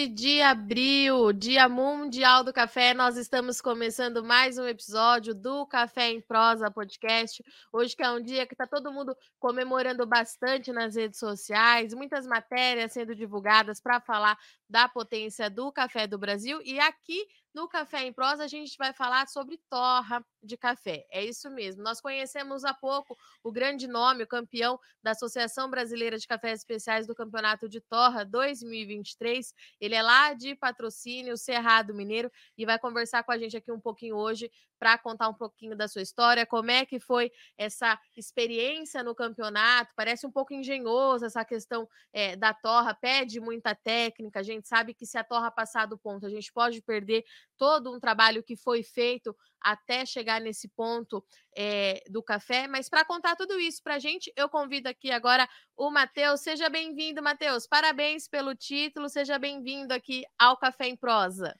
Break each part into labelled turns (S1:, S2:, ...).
S1: 14 de abril, Dia Mundial do Café. Nós estamos começando mais um episódio do Café em Prosa podcast. Hoje que é um dia que está todo mundo comemorando bastante nas redes sociais, muitas matérias sendo divulgadas para falar da potência do café do Brasil. E aqui no Café em Prosa, a gente vai falar sobre torra de café. É isso mesmo. Nós conhecemos há pouco o grande nome, o campeão da Associação Brasileira de Cafés Especiais do Campeonato de Torra 2023. Ele é lá de patrocínio, Cerrado Mineiro, e vai conversar com a gente aqui um pouquinho hoje para contar um pouquinho da sua história, como é que foi essa experiência no campeonato. Parece um pouco engenhoso essa questão é, da torra, pede muita técnica. A gente sabe que se a torra passar do ponto, a gente pode perder todo um trabalho que foi feito até chegar nesse ponto é, do café. Mas para contar tudo isso para a gente, eu convido aqui agora o Matheus. Seja bem-vindo, Matheus. Parabéns pelo título. Seja bem-vindo aqui ao Café em Prosa.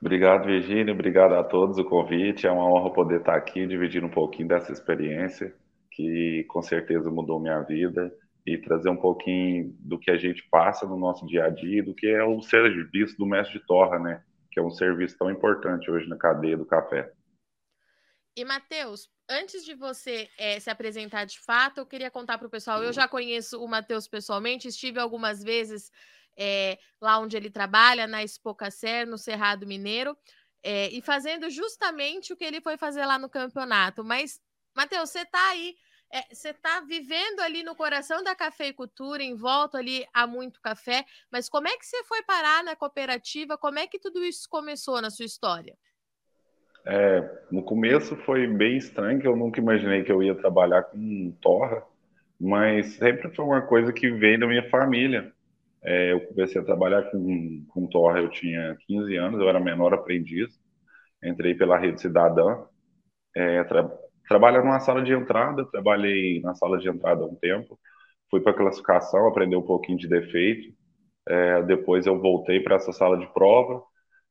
S2: Obrigado, Virginia. Obrigado a todos o convite. É uma honra poder estar aqui dividindo um pouquinho dessa experiência que com certeza mudou minha vida e trazer um pouquinho do que a gente passa no nosso dia a dia, do que é o serviço do mestre de torra, né? Que é um serviço tão importante hoje na cadeia do café.
S1: E, Matheus, antes de você é, se apresentar de fato, eu queria contar para o pessoal. Eu já conheço o Matheus pessoalmente, estive algumas vezes é, lá onde ele trabalha, na Expocacer, no Cerrado Mineiro, é, e fazendo justamente o que ele foi fazer lá no campeonato. Mas, Matheus, você está aí, é, você está vivendo ali no coração da cafeicultura, em volta ali a muito café, mas como é que você foi parar na cooperativa? Como é que tudo isso começou na sua história?
S2: É, no começo foi bem estranho, que eu nunca imaginei que eu ia trabalhar com torra, mas sempre foi uma coisa que veio da minha família. É, eu comecei a trabalhar com, com torre, eu tinha 15 anos, eu era menor aprendiz, entrei pela rede cidadã, é, trabalhar numa sala de entrada, trabalhei na sala de entrada há um tempo, fui para classificação, aprendi um pouquinho de defeito, é, depois eu voltei para essa sala de prova,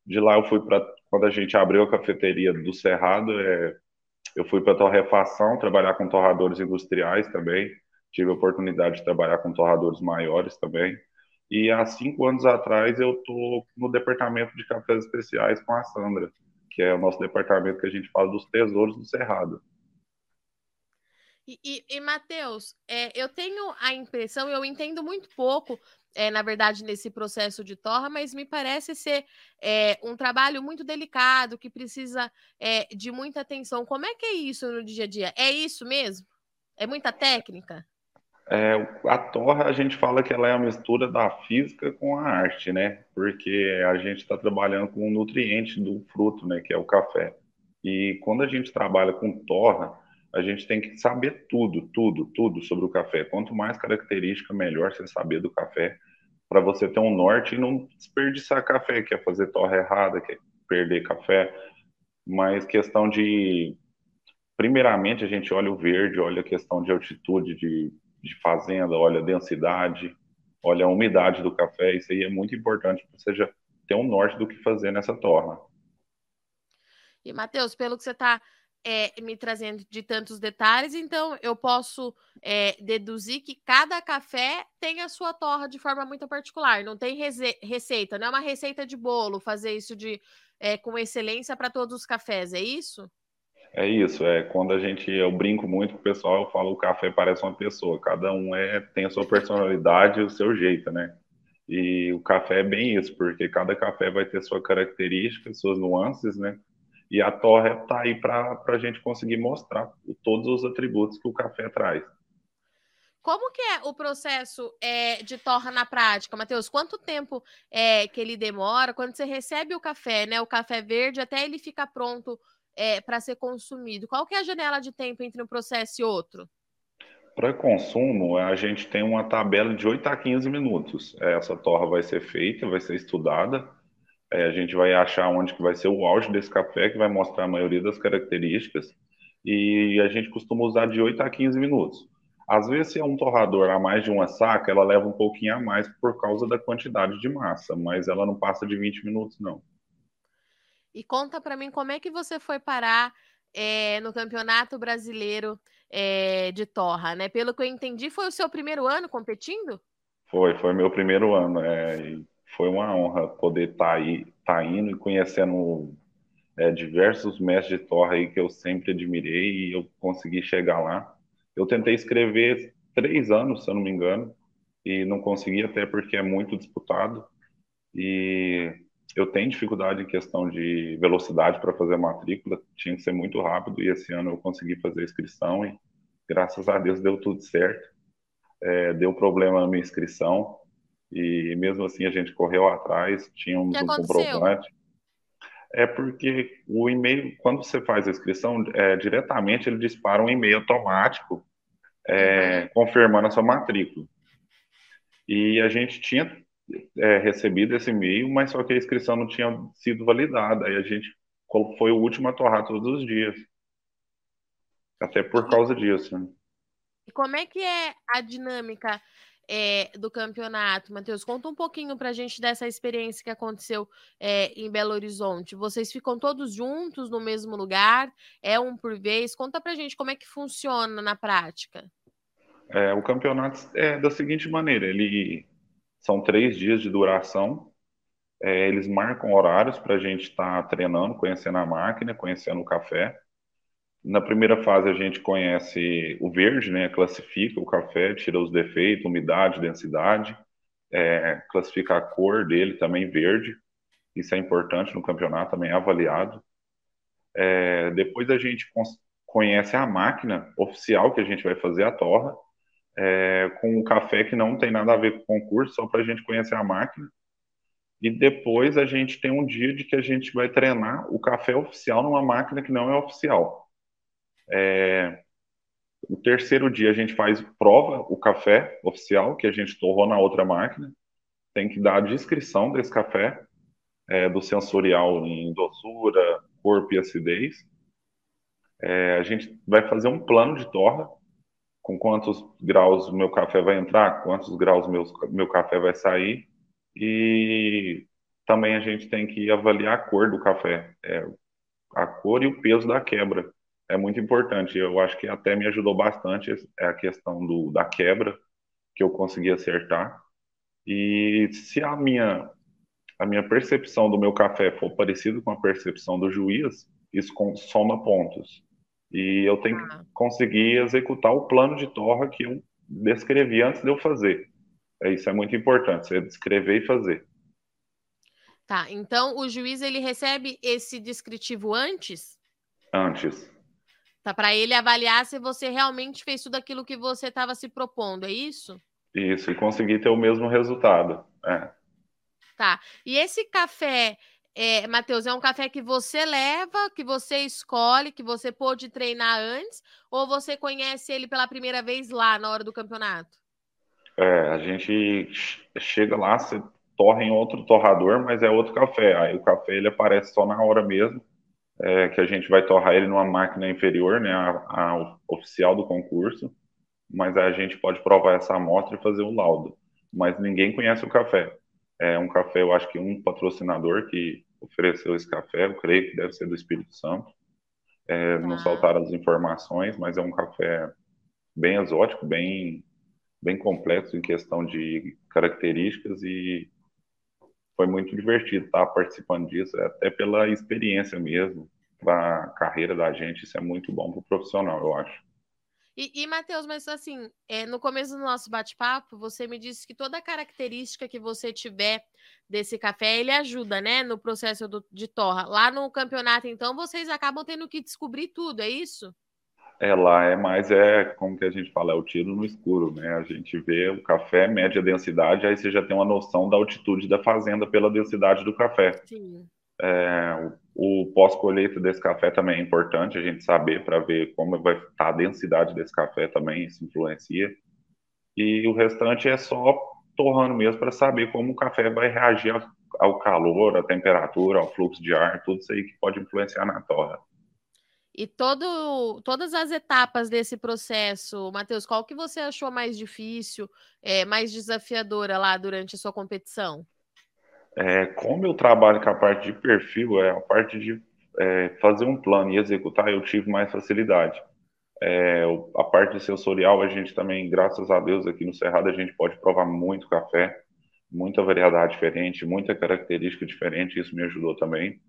S2: de lá eu fui para, quando a gente abriu a cafeteria do Cerrado, é, eu fui para torrefação, trabalhar com torradores industriais também, tive a oportunidade de trabalhar com torradores maiores também, e há cinco anos atrás eu estou no departamento de cafés especiais com a Sandra, que é o nosso departamento que a gente fala dos tesouros do Cerrado.
S1: E, e, e Matheus, é, eu tenho a impressão, eu entendo muito pouco, é, na verdade, nesse processo de torra, mas me parece ser é, um trabalho muito delicado, que precisa é, de muita atenção. Como é que é isso no dia a dia? É isso mesmo? É muita técnica?
S2: É, a torra, a gente fala que ela é a mistura da física com a arte, né? Porque a gente está trabalhando com o nutriente do fruto, né? Que é o café. E quando a gente trabalha com torra, a gente tem que saber tudo, tudo, tudo sobre o café. Quanto mais característica, melhor você saber do café, para você ter um norte e não desperdiçar café, que é fazer torra errada, que é perder café. Mas questão de. Primeiramente, a gente olha o verde, olha a questão de altitude, de de fazenda, olha a densidade, olha a umidade do café, isso aí é muito importante para você já ter um norte do que fazer nessa torna.
S1: E, Matheus, pelo que você está é, me trazendo de tantos detalhes, então eu posso é, deduzir que cada café tem a sua torra de forma muito particular, não tem receita, não é uma receita de bolo fazer isso de é, com excelência para todos os cafés, é isso?
S2: É isso, é quando a gente, eu brinco muito com o pessoal, eu falo o café parece uma pessoa, cada um é tem a sua personalidade o seu jeito, né? E o café é bem isso, porque cada café vai ter sua característica, suas nuances, né? E a torre está aí para a gente conseguir mostrar todos os atributos que o café traz.
S1: Como que é o processo é, de torra na prática, Matheus? Quanto tempo é que ele demora? Quando você recebe o café, né? O café verde, até ele ficar pronto é, para ser consumido? Qual que é a janela de tempo entre um processo e outro?
S2: Para consumo, a gente tem uma tabela de 8 a 15 minutos. Essa torra vai ser feita, vai ser estudada. É, a gente vai achar onde que vai ser o auge desse café, que vai mostrar a maioria das características. E a gente costuma usar de 8 a 15 minutos. Às vezes, se é um torrador a mais de uma saca, ela leva um pouquinho a mais por causa da quantidade de massa, mas ela não passa de 20 minutos, não.
S1: E conta para mim como é que você foi parar é, no Campeonato Brasileiro é, de Torra, né? Pelo que eu entendi, foi o seu primeiro ano competindo?
S2: Foi, foi meu primeiro ano. É, foi uma honra poder estar tá aí, tá indo e conhecendo é, diversos mestres de torre aí que eu sempre admirei e eu consegui chegar lá. Eu tentei escrever três anos, se eu não me engano, e não consegui até porque é muito disputado. E eu tenho dificuldade em questão de velocidade para fazer matrícula, tinha que ser muito rápido e esse ano eu consegui fazer a inscrição e graças a Deus deu tudo certo. É, deu problema na minha inscrição e mesmo assim a gente correu atrás, tínhamos um comprovante. É porque o e-mail, quando você faz a inscrição, é, diretamente ele dispara um e-mail automático é, uhum. confirmando a sua matrícula. E a gente tinha é, recebido esse e-mail, mas só que a inscrição não tinha sido validada. Aí a gente foi o último a torrar todos os dias. Até por causa disso. Né?
S1: E como é que é a dinâmica é, do campeonato? Matheus, conta um pouquinho para a gente dessa experiência que aconteceu é, em Belo Horizonte. Vocês ficam todos juntos no mesmo lugar? É um por vez? Conta para a gente como é que funciona na prática.
S2: É, o campeonato é da seguinte maneira: ele são três dias de duração. É, eles marcam horários para a gente estar tá treinando, conhecendo a máquina, conhecendo o café. Na primeira fase a gente conhece o verde, né? Classifica o café, tira os defeitos, umidade, densidade, é, classifica a cor dele também verde. Isso é importante no campeonato, também é avaliado. É, depois a gente conhece a máquina oficial que a gente vai fazer a torra é, com o café que não tem nada a ver com o concurso, só para a gente conhecer a máquina. E depois a gente tem um dia de que a gente vai treinar o café oficial numa máquina que não é oficial. É, o terceiro dia a gente faz prova, o café oficial, que a gente torrou na outra máquina. Tem que dar a descrição desse café, é, do sensorial em doçura, corpo e acidez. É, a gente vai fazer um plano de torra com quantos graus meu café vai entrar, quantos graus meu, meu café vai sair. E também a gente tem que avaliar a cor do café, é, a cor e o peso da quebra. É muito importante. Eu acho que até me ajudou bastante a questão do, da quebra, que eu consegui acertar. E se a minha, a minha percepção do meu café for parecida com a percepção do juiz, isso soma pontos. E eu tenho ah. que conseguir executar o plano de torra que eu descrevi antes de eu fazer. É, isso é muito importante, você descrever e fazer.
S1: Tá, então o juiz ele recebe esse descritivo antes?
S2: Antes.
S1: Tá, para ele avaliar se você realmente fez tudo aquilo que você estava se propondo, é isso?
S2: Isso, e conseguir ter o mesmo resultado. É.
S1: Tá, e esse café é, Matheus, é um café que você leva, que você escolhe, que você pôde treinar antes, ou você conhece ele pela primeira vez lá na hora do campeonato?
S2: É, a gente chega lá, você torra em outro torrador, mas é outro café. Aí o café ele aparece só na hora mesmo, é, que a gente vai torrar ele numa máquina inferior, né, a, a oficial do concurso, mas a gente pode provar essa amostra e fazer o laudo. Mas ninguém conhece o café. É um café, eu acho que um patrocinador que ofereceu esse café, eu creio que deve ser do Espírito Santo. É, Não saltaram as informações, mas é um café bem exótico, bem, bem complexo em questão de características e foi muito divertido estar participando disso, até pela experiência mesmo, para a carreira da gente, isso é muito bom para o profissional, eu acho.
S1: E, e Matheus, mas assim, é, no começo do nosso bate-papo, você me disse que toda característica que você tiver desse café, ele ajuda, né, no processo do, de torra. Lá no campeonato, então, vocês acabam tendo que descobrir tudo, é isso?
S2: É, lá é mais, é, como que a gente fala, é o tiro no escuro, né? A gente vê o café, média densidade, aí você já tem uma noção da altitude da fazenda pela densidade do café. Sim. É, o pós-colheita desse café também é importante a gente saber para ver como vai estar tá a densidade desse café também, isso influencia. E o restante é só torrando mesmo para saber como o café vai reagir ao calor, à temperatura, ao fluxo de ar, tudo isso aí que pode influenciar na torra.
S1: E todo, todas as etapas desse processo, Matheus, qual que você achou mais difícil, é, mais desafiadora lá durante a sua competição?
S2: É, como eu trabalho com a parte de perfil, é a parte de é, fazer um plano e executar, eu tive mais facilidade. É, a parte sensorial, a gente também, graças a Deus, aqui no Cerrado, a gente pode provar muito café. muita variedade diferente, muita característica diferente, isso me ajudou também.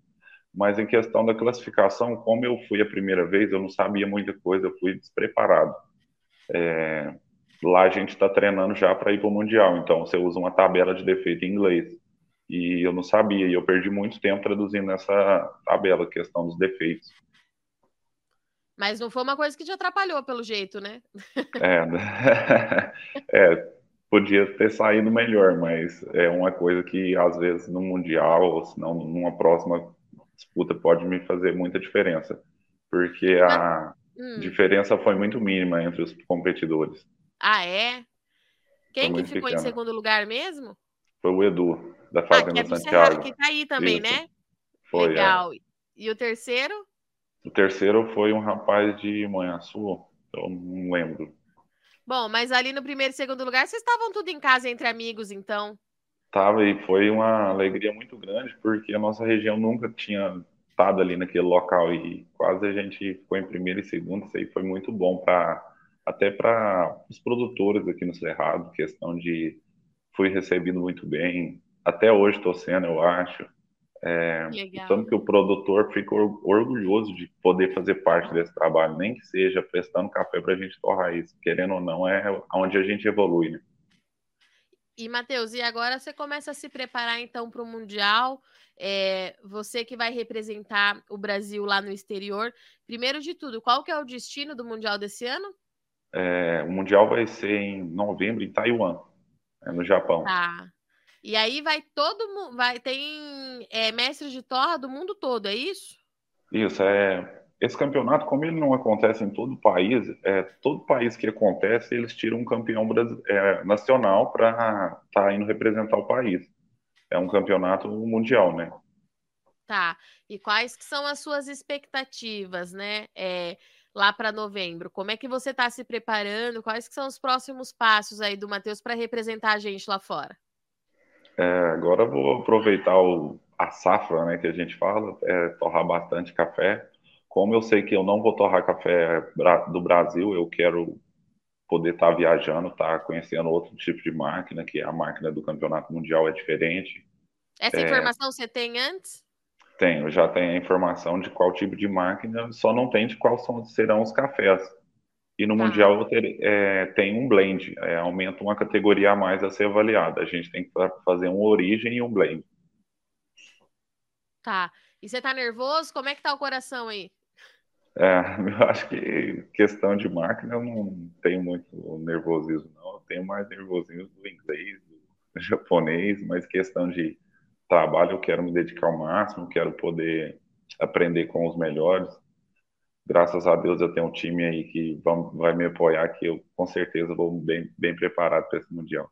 S2: Mas em questão da classificação, como eu fui a primeira vez, eu não sabia muita coisa, eu fui despreparado. É, lá a gente está treinando já para ir para o Mundial, então você usa uma tabela de defeito em inglês. E eu não sabia, e eu perdi muito tempo traduzindo essa tabela, questão dos defeitos.
S1: Mas não foi uma coisa que te atrapalhou, pelo jeito, né?
S2: É, é podia ter saído melhor, mas é uma coisa que às vezes no Mundial, ou se não numa próxima disputa, pode me fazer muita diferença. Porque a hum. diferença foi muito mínima entre os competidores.
S1: Ah, é? Quem que ficou pequena. em segundo lugar mesmo?
S2: Foi o Edu, da Fazenda ah, que é Santiago.
S1: Que tá aí também, Isso. né?
S2: Foi, é.
S1: Legal. É. E o terceiro?
S2: O terceiro foi um rapaz de Manhaçu, eu não lembro.
S1: Bom, mas ali no primeiro e segundo lugar, vocês estavam tudo em casa entre amigos, então?
S2: Tava e foi uma alegria muito grande, porque a nossa região nunca tinha estado ali naquele local e quase a gente ficou em primeiro e segundo. Isso aí foi muito bom para até para os produtores aqui no Cerrado, questão de fui recebido muito bem. Até hoje estou sendo, eu acho. É, tanto que o produtor fica orgulhoso de poder fazer parte desse trabalho, nem que seja prestando café para a gente torrar isso. Querendo ou não, é onde a gente evolui. Né?
S1: E, Matheus, e agora você começa a se preparar então para o Mundial. É, você que vai representar o Brasil lá no exterior. Primeiro de tudo, qual que é o destino do Mundial desse ano?
S2: É, o Mundial vai ser em novembro em Taiwan, é no Japão.
S1: Tá. E aí vai todo mundo, vai tem é, mestres de torra do mundo todo, é isso?
S2: Isso, é. Esse campeonato, como ele não acontece em todo o país, é, todo país que acontece, eles tiram um campeão é, nacional para estar tá indo representar o país. É um campeonato mundial, né?
S1: Tá. E quais que são as suas expectativas, né? É, lá para novembro. Como é que você está se preparando? Quais que são os próximos passos aí do Matheus para representar a gente lá fora?
S2: É, agora vou aproveitar o, a safra, né, que a gente fala, é, torrar bastante café. Como eu sei que eu não vou torrar café do Brasil, eu quero poder estar tá viajando, estar tá conhecendo outro tipo de máquina, que a máquina do campeonato mundial é diferente.
S1: Essa é, informação você tem antes?
S2: Tenho, já tenho a informação de qual tipo de máquina, só não tem de quais serão os cafés. E no tá. Mundial ter, é, tem um blend, é, aumenta uma categoria a mais a ser avaliada. A gente tem que fazer um origem e um blend.
S1: Tá. E você tá nervoso? Como é que tá o coração aí?
S2: É, eu acho que questão de máquina eu não tenho muito nervosismo, não. Eu tenho mais nervosismo do inglês, do japonês, mas questão de trabalho eu quero me dedicar ao máximo, quero poder aprender com os melhores graças a Deus eu tenho um time aí que vai me apoiar, que eu com certeza vou bem, bem preparado para esse Mundial.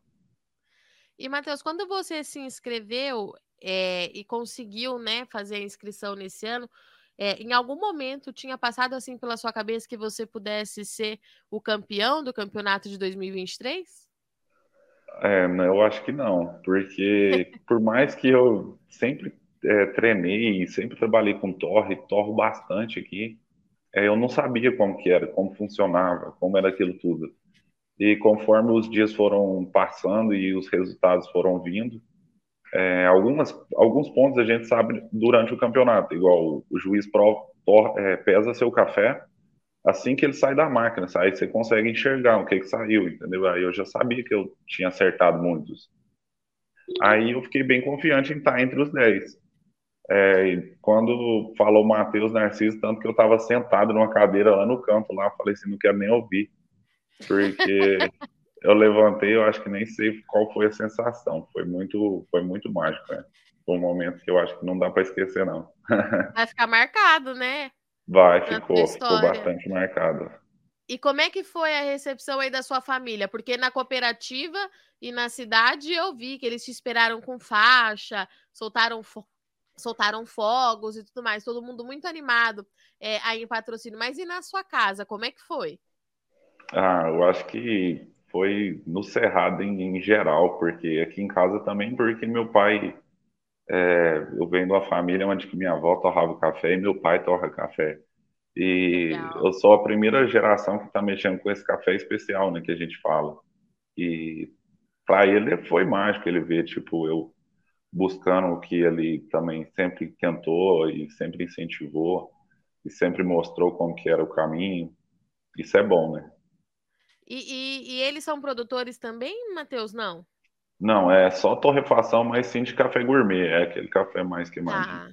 S1: E, Matheus, quando você se inscreveu é, e conseguiu né, fazer a inscrição nesse ano, é, em algum momento tinha passado assim pela sua cabeça que você pudesse ser o campeão do campeonato de 2023?
S2: É, eu acho que não, porque por mais que eu sempre é, treinei e sempre trabalhei com torre, torro bastante aqui, é, eu não sabia como que era, como funcionava, como era aquilo tudo. E conforme os dias foram passando e os resultados foram vindo, é, algumas, alguns pontos a gente sabe durante o campeonato, igual o, juiz pro, é, pesa seu café assim que ele sai da máquina, aí você consegue enxergar o que, que saiu, entendeu? Aí eu já sabia que eu tinha acertado muitos. Aí eu fiquei bem confiante em estar entre os 10. É, quando falou Matheus Narciso, tanto que eu estava sentado numa cadeira lá no campo, lá, falei assim, não quero nem ouvir, porque eu levantei, eu acho que nem sei qual foi a sensação, foi muito, foi muito mágico, né? Foi um momento que eu acho que não dá para esquecer, não.
S1: Vai ficar marcado, né?
S2: Vai, ficou, ficou bastante marcado.
S1: E como é que foi a recepção aí da sua família? Porque na cooperativa e na cidade eu vi que eles te esperaram com faixa, soltaram soltaram fogos e tudo mais, todo mundo muito animado é, aí em patrocínio. Mas e na sua casa, como é que foi?
S2: Ah, eu acho que foi no Cerrado em, em geral, porque aqui em casa também, porque meu pai, é, eu venho de uma família onde minha avó torrava café e meu pai torra café. E Legal. eu sou a primeira geração que está mexendo com esse café especial, né, que a gente fala. E para ele foi mágico ele ver, tipo, eu buscando o que ele também sempre tentou e sempre incentivou e sempre mostrou como que era o caminho. Isso é bom, né?
S1: E, e, e eles são produtores também, Matheus? Não?
S2: Não, é só torrefação, mas sim de café gourmet. É aquele café mais queimadinho.
S1: Ah.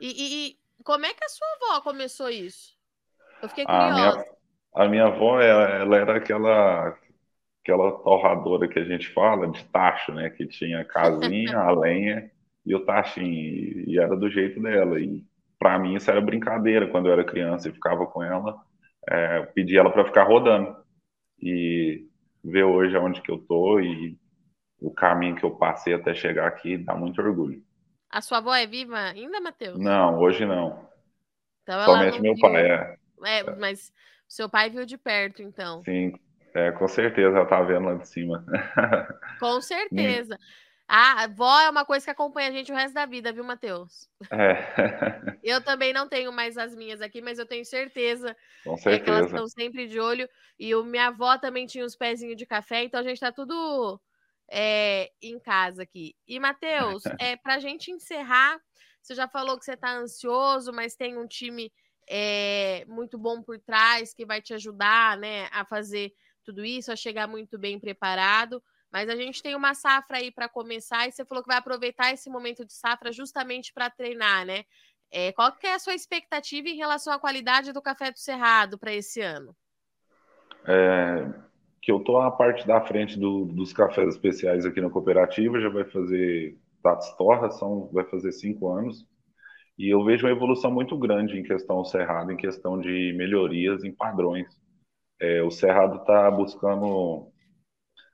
S1: E, e, como é que a sua avó começou isso? Eu fiquei curiosa. A minha,
S2: a minha avó, ela, era aquela aquela torradora que a gente fala de tacho, né? Que tinha a casinha, a lenha e o tachinho. E era do jeito dela. E para mim isso era brincadeira quando eu era criança e ficava com ela. É, pedi ela para ficar rodando. E ver hoje aonde que eu tô e o caminho que eu passei até chegar aqui dá muito orgulho.
S1: A sua avó é viva ainda, Matheus?
S2: Não, hoje não. Então, Somente meu viu... pai, é.
S1: é. Mas seu pai viu de perto, então.
S2: Sim, é, com certeza ela tá vendo lá de cima.
S1: Com certeza. A avó é uma coisa que acompanha a gente o resto da vida, viu, Matheus? É. Eu também não tenho mais as minhas aqui, mas eu tenho certeza,
S2: Com certeza. É que
S1: elas estão sempre de olho. E o, minha avó também tinha os pezinhos de café, então a gente tá tudo é, em casa aqui. E, Matheus, é, para a gente encerrar, você já falou que você está ansioso, mas tem um time é, muito bom por trás que vai te ajudar né, a fazer tudo isso, a chegar muito bem preparado. Mas a gente tem uma safra aí para começar e você falou que vai aproveitar esse momento de safra justamente para treinar, né? É, qual que é a sua expectativa em relação à qualidade do café do Cerrado para esse ano?
S2: É, que eu tô na parte da frente do, dos cafés especiais aqui na cooperativa, já vai fazer Tats Torra, são, vai fazer cinco anos, e eu vejo uma evolução muito grande em questão Cerrado, em questão de melhorias em padrões. É, o Cerrado está buscando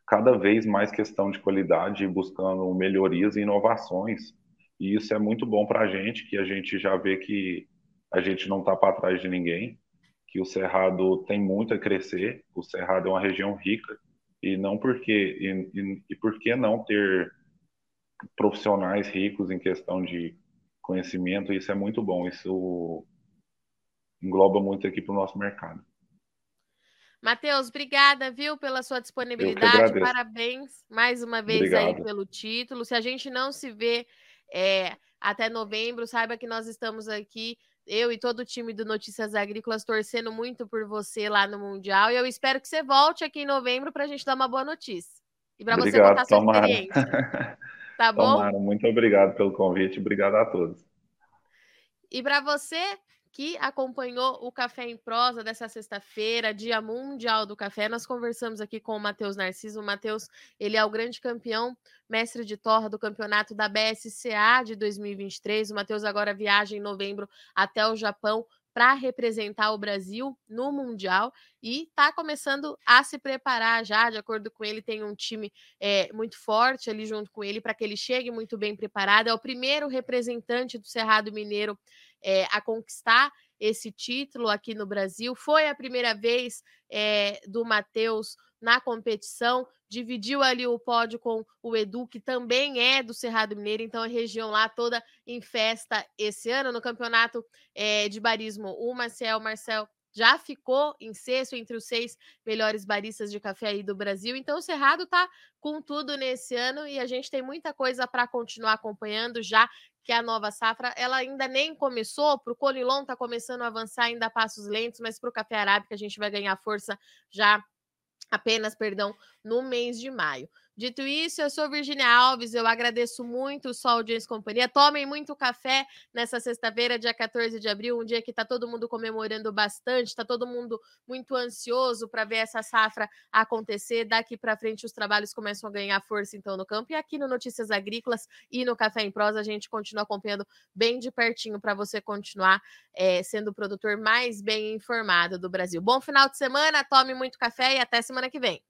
S2: cada vez mais questão de qualidade, buscando melhorias e inovações, e isso é muito bom para a gente, que a gente já vê que a gente não está para trás de ninguém, que o Cerrado tem muito a crescer. O Cerrado é uma região rica e não porque e, e, e por que não ter profissionais ricos em questão de conhecimento? Isso é muito bom. Isso engloba muito aqui para o nosso mercado.
S1: Matheus, obrigada, viu, pela sua disponibilidade. Parabéns mais uma vez Obrigado. aí pelo título. Se a gente não se vê é, até novembro, saiba que nós estamos aqui eu e todo o time do Notícias Agrícolas torcendo muito por você lá no Mundial. E eu espero que você volte aqui em novembro para a gente dar uma boa notícia. E para você contar sua tomara. experiência. Tá bom? Tomara.
S2: Muito obrigado pelo convite. Obrigado a todos.
S1: E para você que acompanhou o Café em Prosa dessa sexta-feira, Dia Mundial do Café. Nós conversamos aqui com o Matheus Narciso. O Matheus, ele é o grande campeão, mestre de torra do campeonato da BSCA de 2023. O Matheus agora viaja em novembro até o Japão para representar o Brasil no Mundial e está começando a se preparar já. De acordo com ele, tem um time é, muito forte ali junto com ele para que ele chegue muito bem preparado. É o primeiro representante do Cerrado Mineiro é, a conquistar esse título aqui no Brasil. Foi a primeira vez é, do Matheus na competição, dividiu ali o pódio com o Edu, que também é do Cerrado Mineiro, então a região lá toda em festa esse ano. No campeonato é, de barismo, o Marcel, Marcel já ficou em sexto entre os seis melhores baristas de café aí do Brasil. Então, o Cerrado está com tudo nesse ano e a gente tem muita coisa para continuar acompanhando, já que a nova safra ela ainda nem começou. Para o Conilon está começando a avançar ainda a passos lentos, mas para o café arábica a gente vai ganhar força já apenas, perdão, no mês de maio. Dito isso, eu sou Virginia Alves, eu agradeço muito sua audiência e companhia. Tomem muito café nessa sexta-feira, dia 14 de abril, um dia que está todo mundo comemorando bastante, está todo mundo muito ansioso para ver essa safra acontecer. Daqui para frente os trabalhos começam a ganhar força então no campo. E aqui no Notícias Agrícolas e no Café em Prosa a gente continua acompanhando bem de pertinho para você continuar é, sendo o produtor mais bem informado do Brasil. Bom final de semana, tome muito café e até semana que vem.